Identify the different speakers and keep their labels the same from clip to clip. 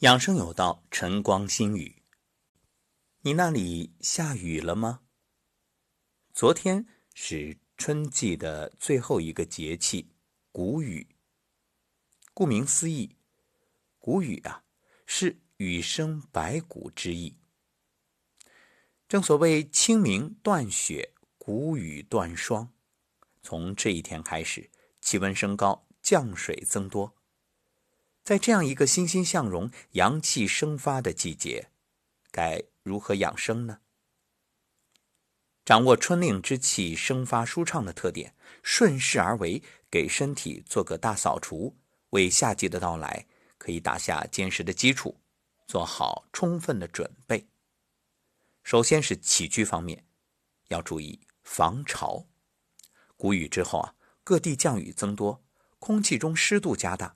Speaker 1: 养生有道，晨光新语。你那里下雨了吗？昨天是春季的最后一个节气——谷雨。顾名思义，谷雨啊，是雨生百谷之意。正所谓“清明断雪，谷雨断霜”。从这一天开始，气温升高，降水增多。在这样一个欣欣向荣、阳气生发的季节，该如何养生呢？掌握春令之气生发舒畅的特点，顺势而为，给身体做个大扫除，为夏季的到来可以打下坚实的基础，做好充分的准备。首先是起居方面，要注意防潮。谷雨之后啊，各地降雨增多，空气中湿度加大。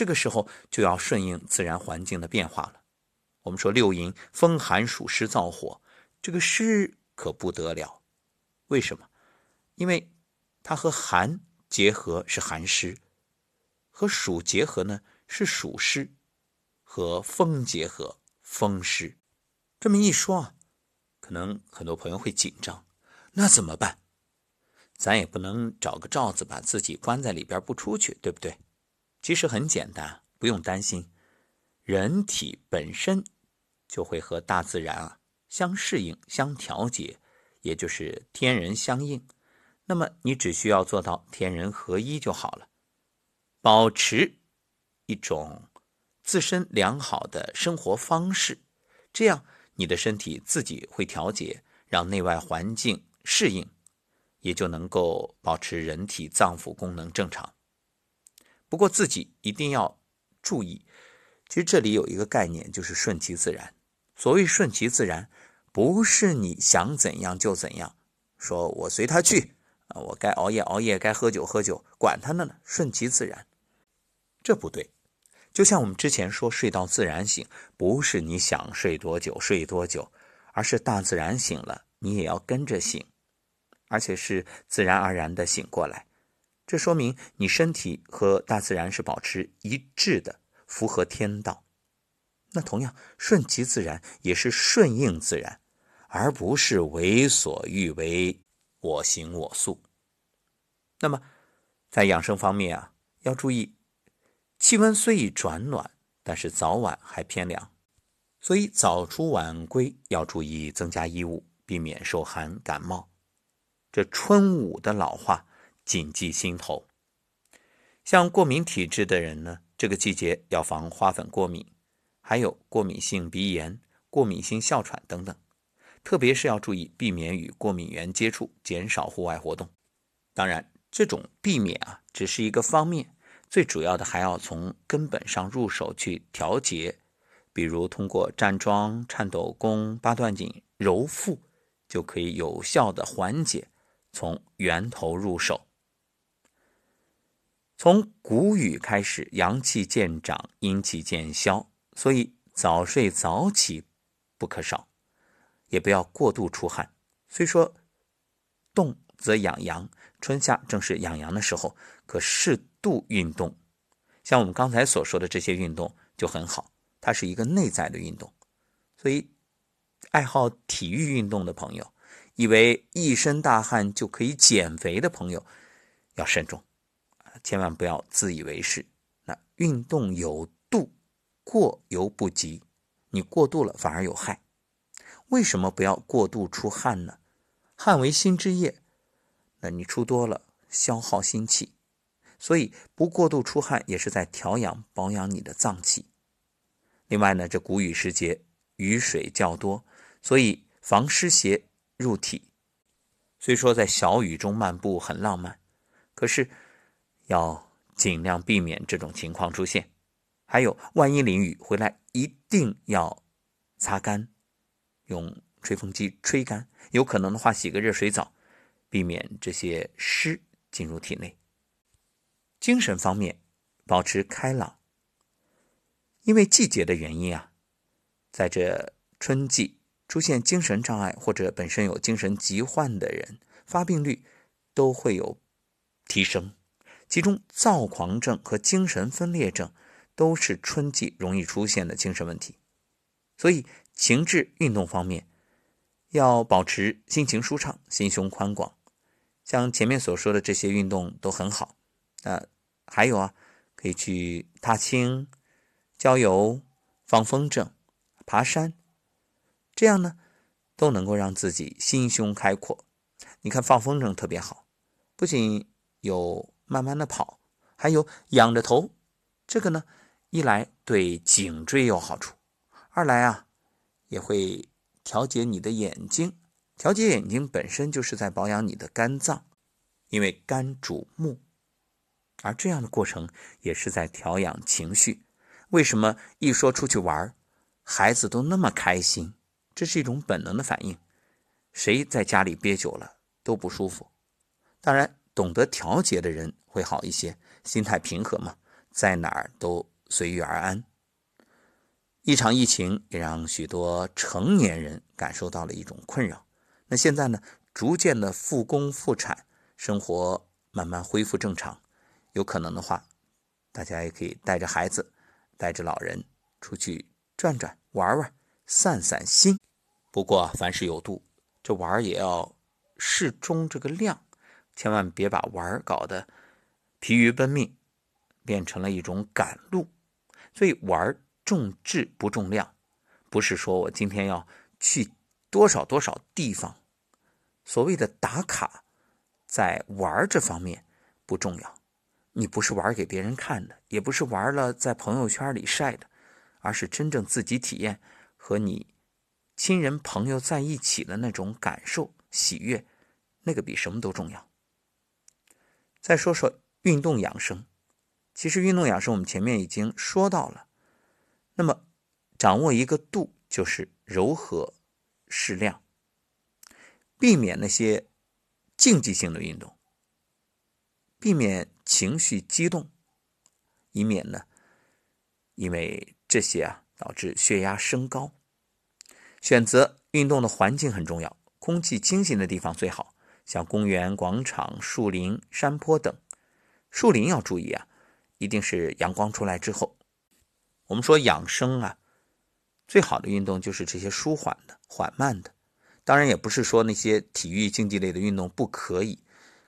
Speaker 1: 这个时候就要顺应自然环境的变化了。我们说六淫风寒暑湿燥火，这个湿可不得了。为什么？因为它和寒结合是寒湿，和暑结合呢是暑湿，和风结合风湿。这么一说啊，可能很多朋友会紧张，那怎么办？咱也不能找个罩子把自己关在里边不出去，对不对？其实很简单，不用担心。人体本身就会和大自然啊相适应、相调节，也就是天人相应。那么你只需要做到天人合一就好了，保持一种自身良好的生活方式，这样你的身体自己会调节，让内外环境适应，也就能够保持人体脏腑功能正常。不过自己一定要注意，其实这里有一个概念，就是顺其自然。所谓顺其自然，不是你想怎样就怎样，说我随他去啊，我该熬夜熬夜，该喝酒喝酒，管他呢呢，顺其自然，这不对。就像我们之前说，睡到自然醒，不是你想睡多久睡多久，而是大自然醒了，你也要跟着醒，而且是自然而然的醒过来。这说明你身体和大自然是保持一致的，符合天道。那同样顺其自然也是顺应自然，而不是为所欲为、我行我素。那么在养生方面啊，要注意气温虽已转暖，但是早晚还偏凉，所以早出晚归要注意增加衣物，避免受寒感冒。这春捂的老话。谨记心头。像过敏体质的人呢，这个季节要防花粉过敏，还有过敏性鼻炎、过敏性哮喘等等。特别是要注意避免与过敏源接触，减少户外活动。当然，这种避免啊，只是一个方面，最主要的还要从根本上入手去调节。比如通过站桩、颤抖功、八段锦、揉腹，就可以有效的缓解，从源头入手。从谷雨开始，阳气渐长，阴气渐消，所以早睡早起不可少，也不要过度出汗。虽说动则养阳，春夏正是养阳的时候，可适度运动。像我们刚才所说的这些运动就很好，它是一个内在的运动。所以，爱好体育运动的朋友，以为一身大汗就可以减肥的朋友，要慎重。千万不要自以为是。那运动有度，过犹不及。你过度了反而有害。为什么不要过度出汗呢？汗为心之液，那你出多了消耗心气，所以不过度出汗也是在调养保养你的脏器。另外呢，这谷雨时节雨水较多，所以防湿邪入体。虽说在小雨中漫步很浪漫，可是。要尽量避免这种情况出现。还有，万一淋雨回来，一定要擦干，用吹风机吹干。有可能的话，洗个热水澡，避免这些湿进入体内。精神方面，保持开朗。因为季节的原因啊，在这春季出现精神障碍或者本身有精神疾患的人，发病率都会有提升。其中，躁狂症和精神分裂症都是春季容易出现的精神问题。所以，情志运动方面要保持心情舒畅、心胸宽广。像前面所说的这些运动都很好。啊，还有啊，可以去踏青、郊游、放风筝、爬山，这样呢都能够让自己心胸开阔。你看放风筝特别好，不仅有慢慢的跑，还有仰着头，这个呢一来对颈椎有好处。二来啊，也会调节你的眼睛，调节眼睛本身就是在保养你的肝脏，因为肝主目，而这样的过程也是在调养情绪。为什么一说出去玩，孩子都那么开心？这是一种本能的反应。谁在家里憋久了都不舒服。当然，懂得调节的人会好一些，心态平和嘛，在哪儿都随遇而安。一场疫情也让许多成年人感受到了一种困扰。那现在呢，逐渐的复工复产，生活慢慢恢复正常。有可能的话，大家也可以带着孩子，带着老人出去转转、玩玩、散散心。不过凡事有度，这玩也要适中这个量，千万别把玩搞得疲于奔命，变成了一种赶路。所以玩。重质不重量，不是说我今天要去多少多少地方。所谓的打卡，在玩这方面不重要。你不是玩给别人看的，也不是玩了在朋友圈里晒的，而是真正自己体验和你亲人朋友在一起的那种感受、喜悦，那个比什么都重要。再说说运动养生，其实运动养生我们前面已经说到了。那么，掌握一个度就是柔和适量，避免那些竞技性的运动，避免情绪激动，以免呢，因为这些啊导致血压升高。选择运动的环境很重要，空气清新的地方最好，像公园、广场、树林、山坡等。树林要注意啊，一定是阳光出来之后。我们说养生啊，最好的运动就是这些舒缓的、缓慢的。当然，也不是说那些体育竞技类的运动不可以，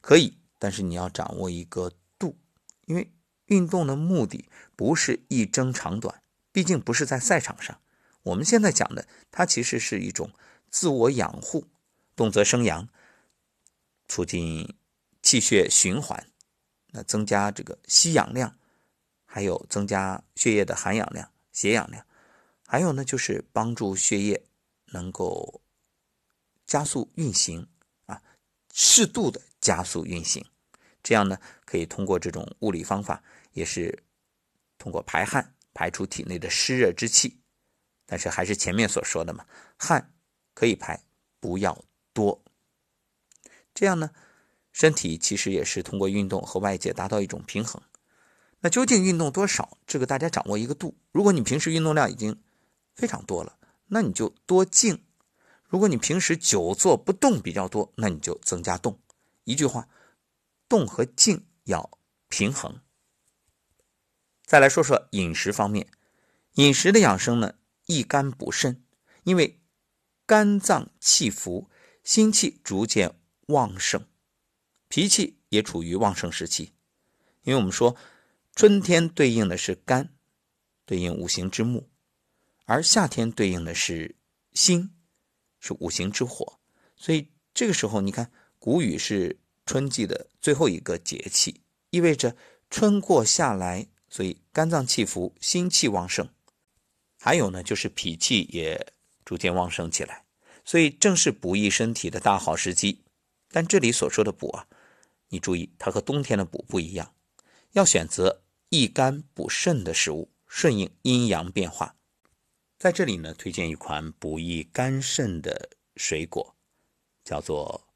Speaker 1: 可以，但是你要掌握一个度，因为运动的目的不是一争长短，毕竟不是在赛场上。我们现在讲的，它其实是一种自我养护，动则生阳，促进气血循环，那增加这个吸氧量。还有增加血液的含氧量、血氧量，还有呢，就是帮助血液能够加速运行啊，适度的加速运行，这样呢，可以通过这种物理方法，也是通过排汗排出体内的湿热之气。但是还是前面所说的嘛，汗可以排，不要多。这样呢，身体其实也是通过运动和外界达到一种平衡。那究竟运动多少？这个大家掌握一个度。如果你平时运动量已经非常多了，那你就多静；如果你平时久坐不动比较多，那你就增加动。一句话，动和静要平衡。再来说说饮食方面，饮食的养生呢，益肝补肾，因为肝脏气浮，心气逐渐旺盛，脾气也处于旺盛时期。因为我们说。春天对应的是肝，对应五行之木；而夏天对应的是心，是五行之火。所以这个时候，你看，谷雨是春季的最后一个节气，意味着春过夏来，所以肝脏气浮，心气旺盛。还有呢，就是脾气也逐渐旺盛起来，所以正是补益身体的大好时机。但这里所说的补啊，你注意，它和冬天的补不一样。要选择益肝补肾的食物，顺应阴阳变化。在这里呢，推荐一款补益肝肾的水果，叫做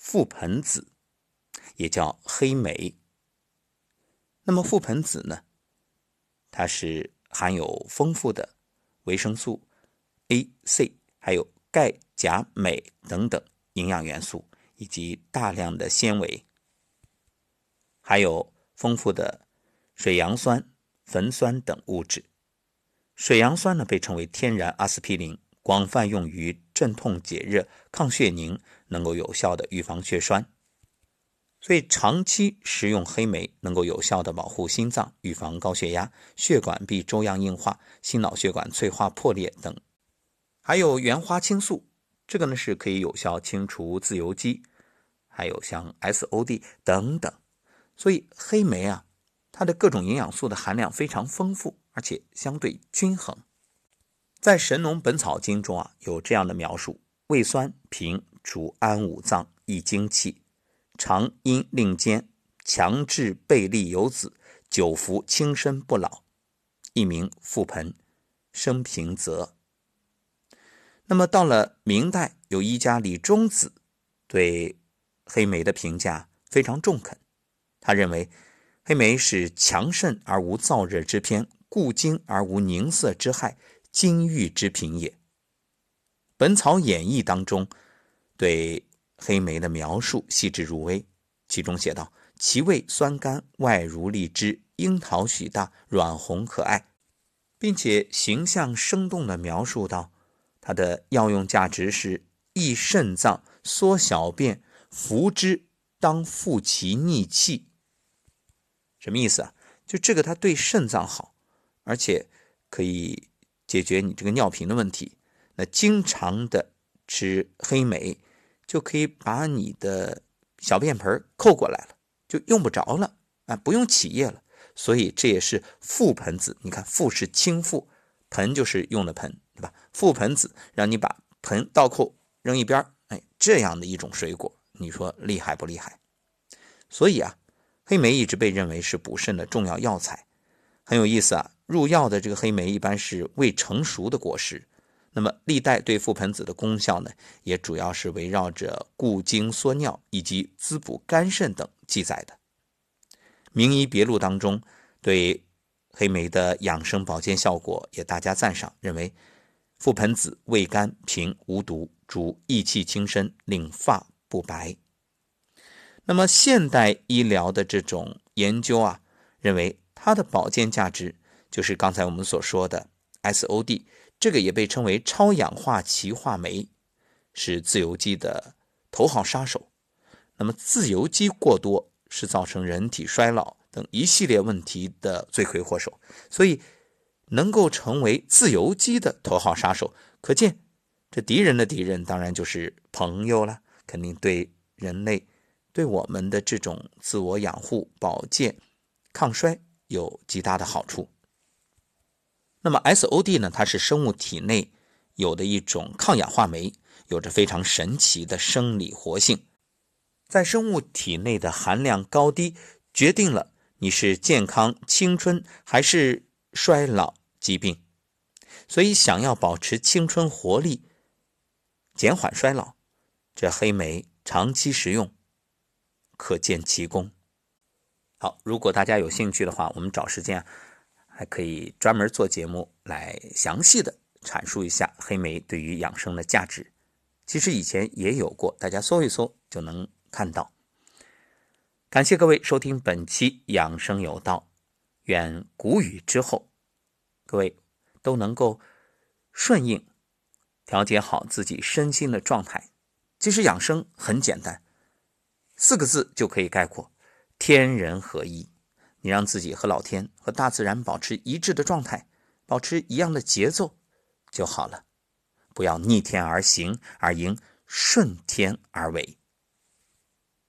Speaker 1: 覆盆子，也叫黑莓。那么覆盆子呢，它是含有丰富的维生素 A、C，还有钙、钾、镁等等营养元素，以及大量的纤维，还有。丰富的水杨酸、酚酸等物质。水杨酸呢，被称为天然阿司匹林，广泛用于镇痛解热、抗血凝，能够有效的预防血栓。所以，长期食用黑莓能够有效的保护心脏，预防高血压、血管壁粥样硬化、心脑血管脆化破裂等。还有原花青素，这个呢是可以有效清除自由基，还有像 SOD 等等。所以，黑莓啊，它的各种营养素的含量非常丰富，而且相对均衡。在《神农本草经》中啊，有这样的描述：胃酸平，主安五脏，益精气。常因令坚，强志背力有子，久服轻身不老，一名覆盆，生平泽。那么到了明代，有一家李中子对黑莓的评价非常中肯，他认为黑莓是强肾而无燥热之偏，固精而无凝涩之害，金玉之品也。《本草演义》当中对。黑莓的描述细致入微，其中写道：“其味酸甘，外如荔枝，樱桃许大，软红可爱，并且形象生动地描述到它的药用价值是益肾脏、缩小便、服之当复其逆气。什么意思啊？就这个它对肾脏好，而且可以解决你这个尿频的问题。那经常的吃黑莓。”就可以把你的小便盆扣过来了，就用不着了啊，不用起夜了。所以这也是覆盆子。你看，覆是倾覆，盆就是用的盆，对吧？覆盆子让你把盆倒扣扔一边哎，这样的一种水果，你说厉害不厉害？所以啊，黑莓一直被认为是补肾的重要药材。很有意思啊，入药的这个黑莓一般是未成熟的果实。那么，历代对覆盆子的功效呢，也主要是围绕着固精缩尿以及滋补肝肾等记载的。《名医别录》当中对黑莓的养生保健效果也大加赞赏，认为覆盆子味甘平无毒，主益气清身，令发不白。那么，现代医疗的这种研究啊，认为它的保健价值就是刚才我们所说的 SOD。这个也被称为超氧化歧化酶，是自由基的头号杀手。那么，自由基过多是造成人体衰老等一系列问题的罪魁祸首。所以，能够成为自由基的头号杀手，可见这敌人的敌人当然就是朋友了。肯定对人类、对我们的这种自我养护、保健、抗衰有极大的好处。那么 SOD 呢？它是生物体内有的一种抗氧化酶，有着非常神奇的生理活性。在生物体内的含量高低，决定了你是健康青春还是衰老疾病。所以，想要保持青春活力、减缓衰老，这黑莓长期食用可见其功。好，如果大家有兴趣的话，我们找时间。还可以专门做节目来详细的阐述一下黑莓对于养生的价值。其实以前也有过，大家搜一搜就能看到。感谢各位收听本期养生有道，愿谷雨之后，各位都能够顺应，调节好自己身心的状态。其实养生很简单，四个字就可以概括：天人合一。你让自己和老天、和大自然保持一致的状态，保持一样的节奏就好了。不要逆天而行，而应顺天而为。